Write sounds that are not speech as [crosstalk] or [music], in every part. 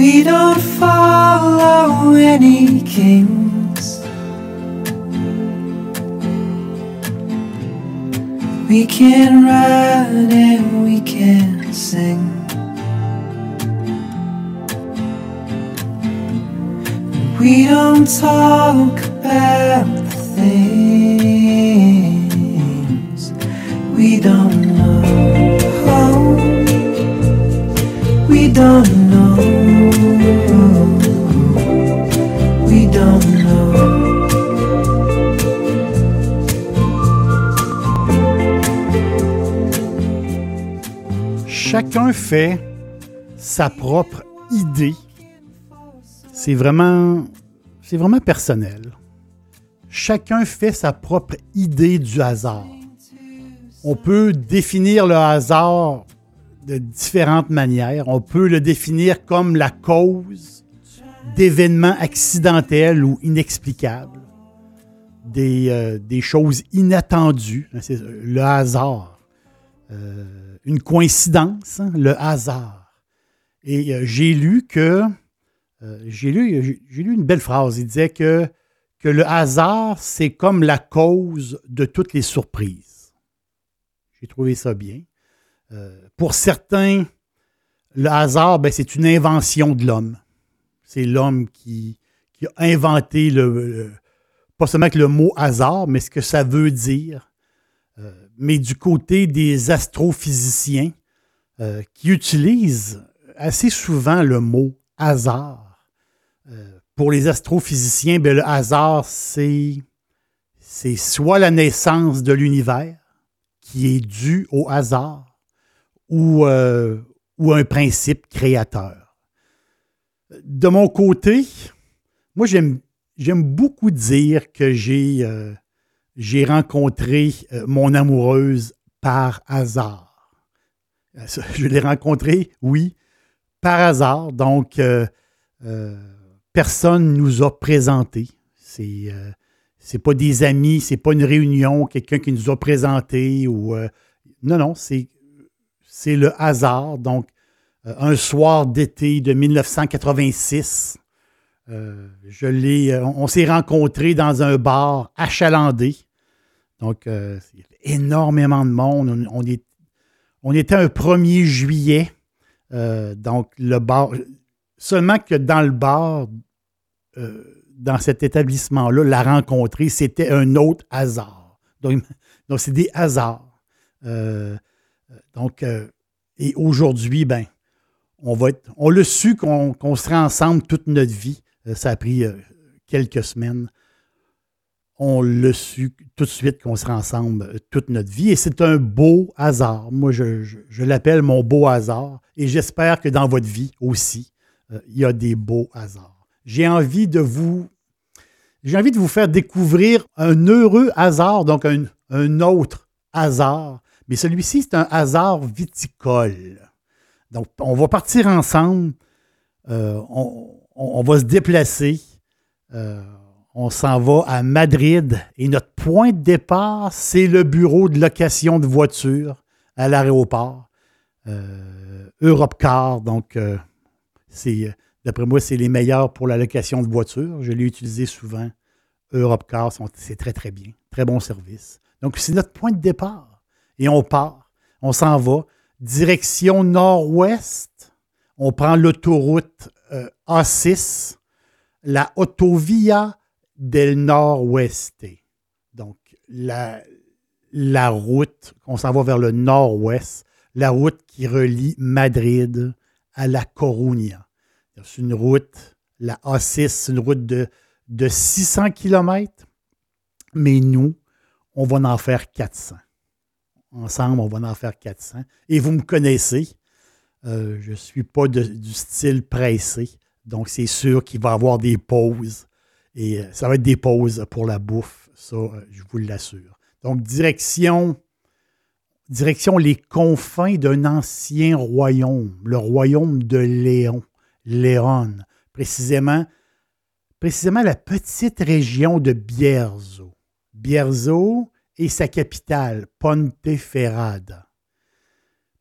We don't follow any kings. We can ride and we can sing. We don't talk about the things we don't know. We don't Chacun fait sa propre idée. C'est vraiment, c'est vraiment personnel. Chacun fait sa propre idée du hasard. On peut définir le hasard de différentes manières. On peut le définir comme la cause d'événements accidentels ou inexplicables, des, euh, des choses inattendues, hein, c'est le hasard, Euh, une coïncidence, hein, le hasard. Et euh, j'ai lu que, j'ai lu, j'ai- lu une belle phrase, il disait que, que le hasard, c'est comme la cause de toutes les surprises. J'ai trouvé ça bien. Pour certains, le hasard, ben, c'est une invention de l'homme. C'est l'homme qui, a inventé le, pas seulement le mot hasard, mais ce que ça veut dire. Euh, mais du côté des astrophysiciens euh, qui utilisent assez souvent le mot hasard. Euh, pour les astrophysiciens, ben, le hasard, c'est, soit la naissance de l'univers qui est due au hasard, ou, ou un principe créateur. De mon côté, moi, j'aime, beaucoup dire que j'ai, euh, rencontré euh, mon amoureuse par hasard. Euh, [laughs] Je l'ai rencontrée, oui, par hasard. Donc, euh, personne nous a présenté. C'est, c'est pas des amis, c'est pas une réunion, quelqu'un qui nous a présenté ou. non, non, c'est c'est le hasard. Donc, un soir d'été de 1986, euh, je l'ai, euh, on, s'est rencontrés dans un bar achalandé. Donc, euh, il y avait énormément de monde. On, est- on était un 1er juillet. Euh, donc, le bar. Seulement que dans le bar, euh, dans cet établissement-là, la rencontrer, c'était un autre hasard. Donc, [laughs] donc c'est des hasards. Euh, donc, euh, et aujourd'hui, ben, on va l'a su qu'on qu'on serait ensemble toute notre vie. Euh, ça a pris euh, quelques semaines. On l'a su tout de suite qu'on serait ensemble euh, toute notre vie. Et c'est un beau hasard. Moi, je, l'appelle mon beau hasard. Et j'espère que dans votre vie aussi, il y a des beaux hasards. J'ai envie de vous j'ai envie de vous faire découvrir un heureux hasard, donc un autre hasard. Mais celui-ci, c'est un hasard viticole. Donc, on va partir ensemble. Euh, on, va se déplacer. Euh, on s'en va à Madrid. Et notre point de départ, c'est le bureau de location de voitures à l'aéroport. Euh, Europcar. Donc, euh, c'est, d'après moi, c'est les meilleurs pour la location de voitures. Je l'ai utilisé souvent. Europcar, sont- c'est très, très bien. Très bon service. Donc, c'est notre point de départ. Et on part. On s'en va. Direction nord-ouest. On prend l'autoroute euh, A6, la Autovia del Nord-Ouest. Donc, la, route, on s'en va vers le nord-ouest, la route qui relie Madrid à La Coruña. C'est une route, la A6, c'est une route de, de 600 km. Mais nous, on va en faire 400. Ensemble, on va en faire 400. Et vous me connaissez, euh, je ne suis pas du style pressé. Donc, c'est sûr qu'il va y avoir des pauses. Et euh, ça va être des pauses pour la bouffe. Ça, euh, je vous l'assure. Donc, direction, direction les confins d'un ancien royaume, le royaume de Léon, Léon, précisément, précisément la petite région de Bierzo. Bierzo et sa capitale, Ponteferrada.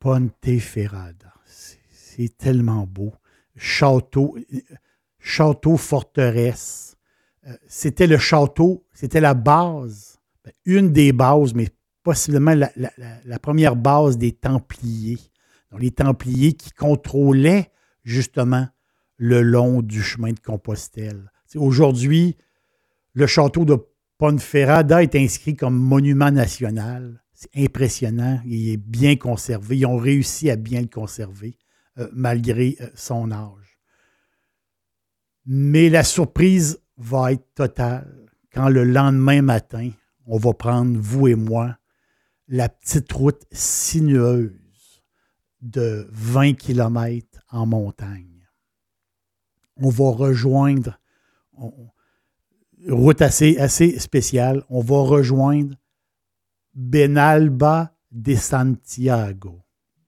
Ponteferrada. C'est- tellement beau. Château, château forteresse. Euh, C'était le château, c'était la base, ben, une des bases, mais possiblement la, la- première base des Templiers. Les Templiers qui contrôlaient justement le long du chemin de Compostelle. Aujourd'hui, le château de Ponferrada est inscrit comme monument national. C'est impressionnant. Il est bien conservé. Ils ont réussi à bien le conserver euh, malgré euh, son âge. Mais la surprise va être totale quand le lendemain matin, on va prendre, vous et moi, la petite route sinueuse de 20 km en montagne. On va rejoindre, route assez, spéciale, on va rejoindre Benalba de Santiago.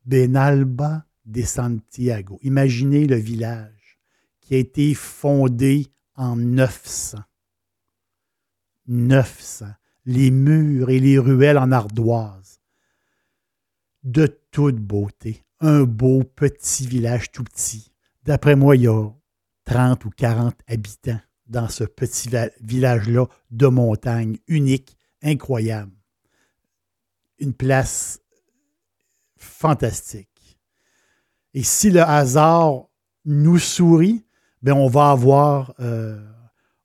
Benalba de Santiago. Imaginez le village qui a été fondé en 900. 900. Les murs et les ruelles en ardoise. De toute beauté. Un beau petit village tout petit. D'après moi, il y a 30 ou 40 habitants dans ce petit village-là de montagne, unique, incroyable. Une place fantastique. Et si le hasard nous sourit, ben on va avoir, euh,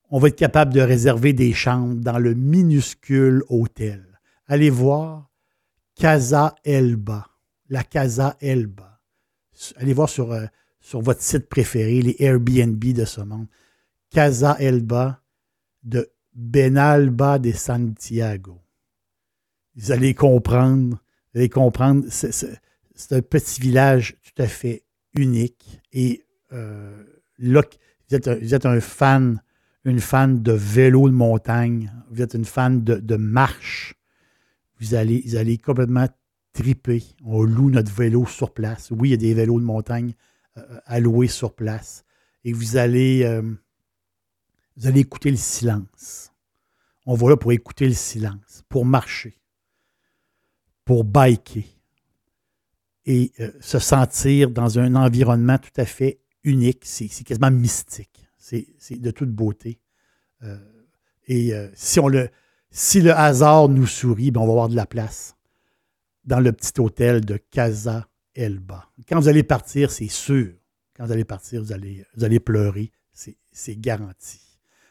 on va être capable de réserver des chambres dans le minuscule hôtel. Allez voir Casa Elba, la Casa Elba. Allez voir sur, euh, sur votre site préféré, les Airbnb de ce monde. Casa Elba de Benalba de Santiago. Vous allez comprendre, vous allez comprendre, c'est un petit village tout à fait unique. Et euh, vous êtes, un, fan, une fan de vélo de montagne, vous êtes une fan de, marche. Vous allez, vous allez complètement triper. On loue notre vélo sur place. Oui, il y a des vélos de montagne euh, à louer sur place. Et vous allez, euh, vous allez écouter le silence. On va là pour écouter le silence, pour marcher, pour biker et euh, se sentir dans un environnement tout à fait unique. C'est quasiment mystique. C'est de toute beauté. Euh, et euh, si, le, hasard nous sourit, ben, on va avoir de la place dans le petit hôtel de Casa Elba. Quand vous allez partir, c'est sûr. Quand vous allez partir, vous allez, pleurer. C'est garanti.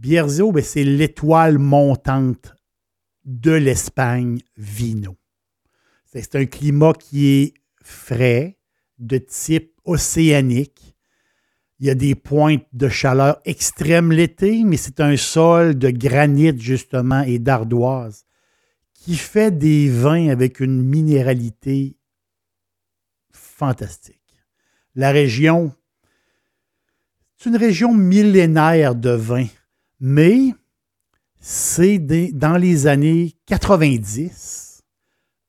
Bierzo, ben, c'est l'étoile montante de l'Espagne Vino. C'est un climat qui est frais, de type océanique. Il y a des pointes de chaleur extrême l'été, mais c'est un sol de granit, justement, et d'ardoise qui fait des vins avec une minéralité fantastique. La région, c'est une région millénaire de vin, mais c'est dans les années 90,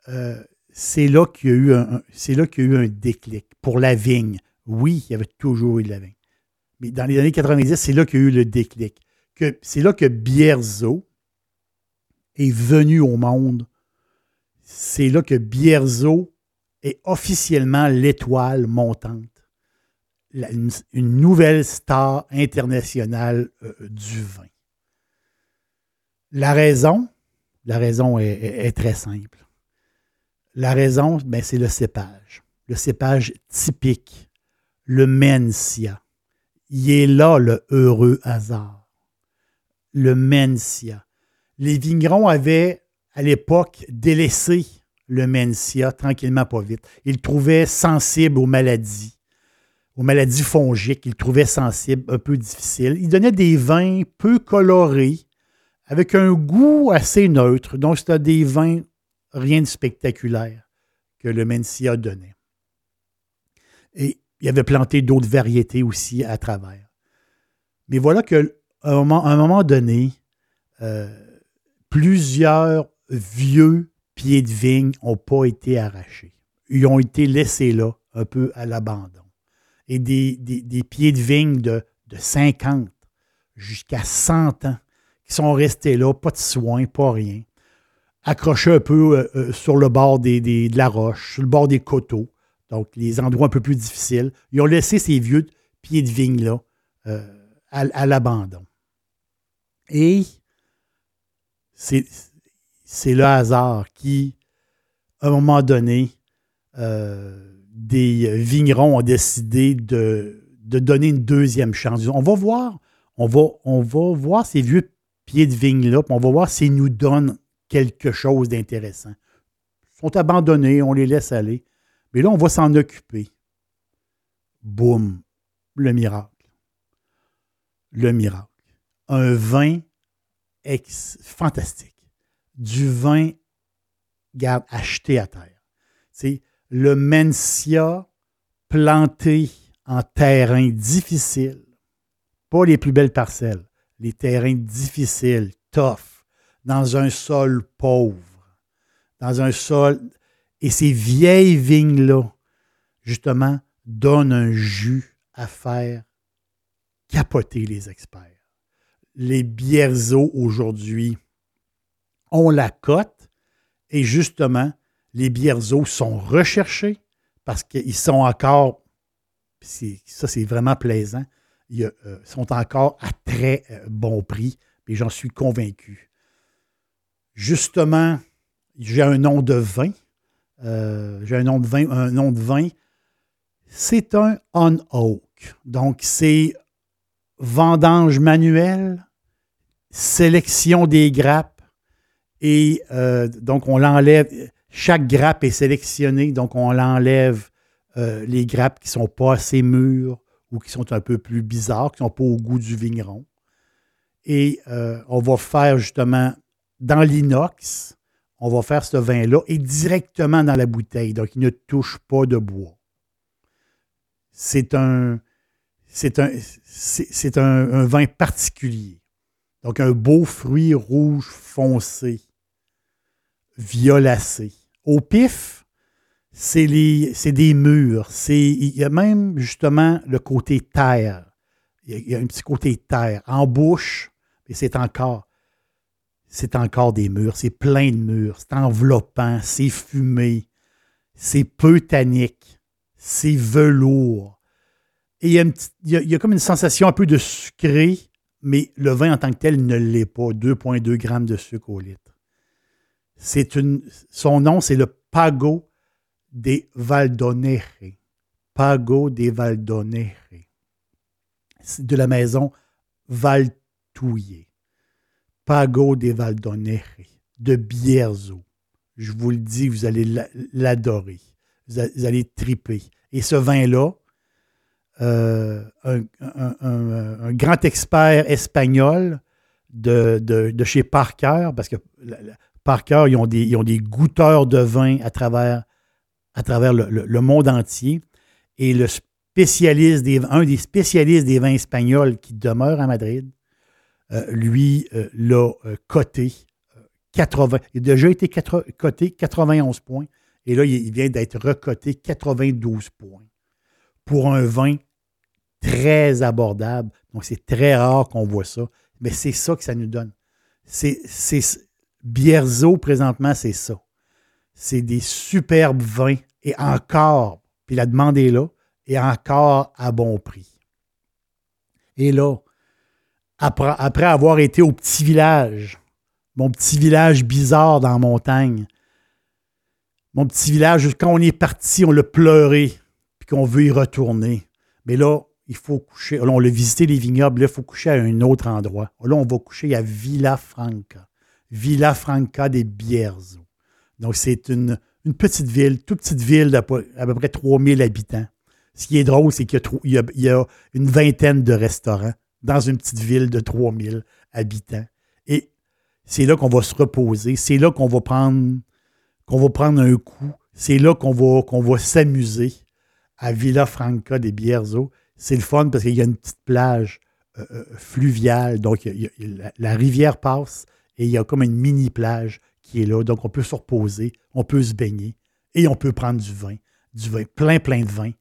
euh, c'est là qu'il y a eu un, déclic pour la vigne. Oui, il y avait toujours eu de la vigne. Mais dans les années 90, c'est là qu'il y a eu le déclic. C'est là que Bierzo est venu au monde. C'est là que Bierzo est officiellement l'étoile montante. Une, nouvelle star internationale euh, du vin. La raison, La raison est très simple. La raison, ben, c'est le cépage. Le cépage typique, le Mencia. Il est là le heureux hasard. Le Mencia. Les vignerons avaient, à l'époque, délaissé le Mencia tranquillement, pas vite. Ils le trouvaient sensible aux maladies, aux maladies fongiques. Ils le trouvaient sensible, un peu difficile. Ils donnaient des vins peu colorés, avec un goût assez neutre. Donc, c'était des vins rien de spectaculaire que le Mencia donnait. Et il avait planté d'autres variétés aussi à travers. Mais voilà qu'à un moment, à un moment donné, euh, plusieurs vieux pieds de vigne n'ont pas été arrachés. Ils ont été laissés là, un peu à l'abandon. Et des, des- des pieds de vigne de, de 50 jusqu'à 100 ans qui sont restés là, pas de soins, pas rien, accrochés un peu euh, euh, sur le bord des, des- de la roche, sur le bord des coteaux, donc les endroits un peu plus difficiles. Ils ont laissé ces vieux pieds de vigne-là euh, à, l'abandon. Et c'est le hasard qui, à un moment donné, des vignerons ont décidé de, donner une deuxième chance. On va voir, on va, on va voir ces vieux pieds de vigne-là, puis on va voir s'ils nous donnent quelque chose d'intéressant. Ils sont abandonnés, on les laisse aller. Mais là, on va s'en occuper. Boum, le miracle. Le miracle. Un vin ex- fantastique. Du vin, garde, acheté à terre. C'est le Mencia planté en terrain difficile. Pas les plus belles parcelles, les terrains difficiles, tough, dans un sol pauvre, dans un sol. Et ces vieilles vignes-là, justement, donnent un jus à faire capoter les experts. Les Bierzo aujourd'hui ont la cote et justement, les Bierzo sont recherchés parce qu'ils sont encore, ça c'est vraiment plaisant, ils euh, sont encore à très euh, bon prix et j'en suis convaincu. Justement, j'ai un nom de vin. euh, j'ai un nom de vin. C'est un on oak. Donc, c'est vendange manuelle, sélection des grappes, et donc on l'enlève. Chaque grappe est sélectionnée, donc on l'enlève euh, les grappes qui ne sont pas assez mûres ou qui sont un peu plus bizarres, qui ne sont pas au goût du vigneron. Et euh, on va faire justement dans l'inox, on va faire ce vin-là et directement dans la bouteille. Donc, il ne touche pas de bois. C'est un, c'est un, c'est, un vin particulier. Donc, un beau fruit rouge foncé, violacé. Au pif, c'est, des murs. Il y a même justement le côté terre. Il y a, un petit côté terre. En bouche, et c'est encore, des murs. C'est plein de murs. C'est enveloppant. C'est fumé. C'est peu tannique. C'est velours. Et il y, a une petite- il y a- il y a comme une sensation un peu de sucré, mais le vin en tant que tel ne l'est pas. 2,2 grammes de sucre au litre. C'est une, son nom, c'est le Pago des Valdonere. Pago des Valdonere. De la maison Valtouillet. Pago des Valdonere, de Bierzo. Je vous le dis, vous allez la- l'adorer. Vous, allez triper. Et ce vin-là, euh, un, grand expert espagnol de, chez Parker, parce que Parker, ils ont, des, ils ont des goûteurs de vin à travers, le, monde entier. Et le spécialiste des, un des spécialistes des vins espagnols qui demeure à Madrid, euh, lui, euh, l'a euh, coté euh, 80. Il a déjà été coté 91 points. Et là, il, vient d'être recoté 92 points pour un vin très abordable. Donc, c'est très rare qu'on voit ça. Mais c'est ça que ça nous donne. C'est, Bierzo, présentement, c'est ça. C'est des superbes vins. Et encore, puis la demande est là, et encore à bon prix. Et là, après, avoir été au petit village mon petit village bizarre dans la montagne. Mon petit village, quand on est parti, on l'a pleuré, puis qu'on veut y retourner. Mais là, il faut coucher. On l'a visité les vignobles, là, il faut coucher à un autre endroit. Là, on va coucher à Villa Franca. Villa Franca des Bierzo. Donc, c'est une, petite ville, toute petite ville d'à peu, près 3000 habitants. Ce qui est drôle, c'est qu'il y, a une vingtaine de restaurants dans une petite ville de 3000 habitants. Et c'est là qu'on va se reposer. C'est là qu'on va prendre qu'on va prendre un coup. C'est là qu'on va, s'amuser à Villa Franca des Bierzo. C'est le fun parce qu'il y a une petite plage euh, euh, fluviale. Donc, la, rivière passe et il y a comme une mini plage qui est là. Donc, on peut se reposer, on peut se baigner et on peut prendre du vin, du vin, plein, plein de vin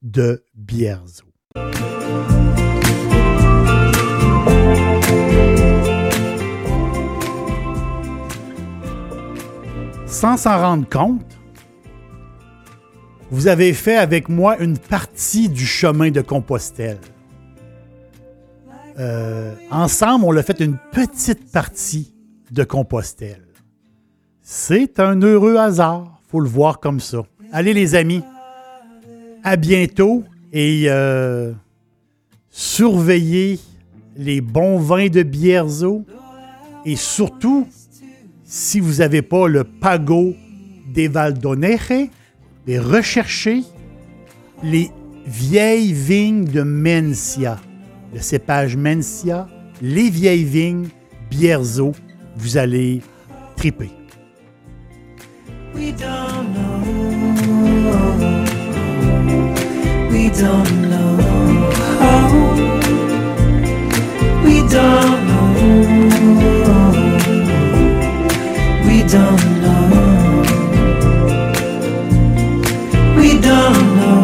de Bierzo. sans s'en rendre compte, vous avez fait avec moi une partie du chemin de Compostelle. Euh, ensemble, on a fait une petite partie de Compostelle. C'est un heureux hasard, faut le voir comme ça. Allez les amis, à bientôt et euh, surveillez les bons vins de Bierzo et surtout si vous n'avez pas le Pago des Valdoneje, mais recherchez les vieilles vignes de Mencia, le cépage Mencia, les vieilles vignes Bierzo, vous allez triper. We don't know. We don't know. We don't know. don't know. We don't know.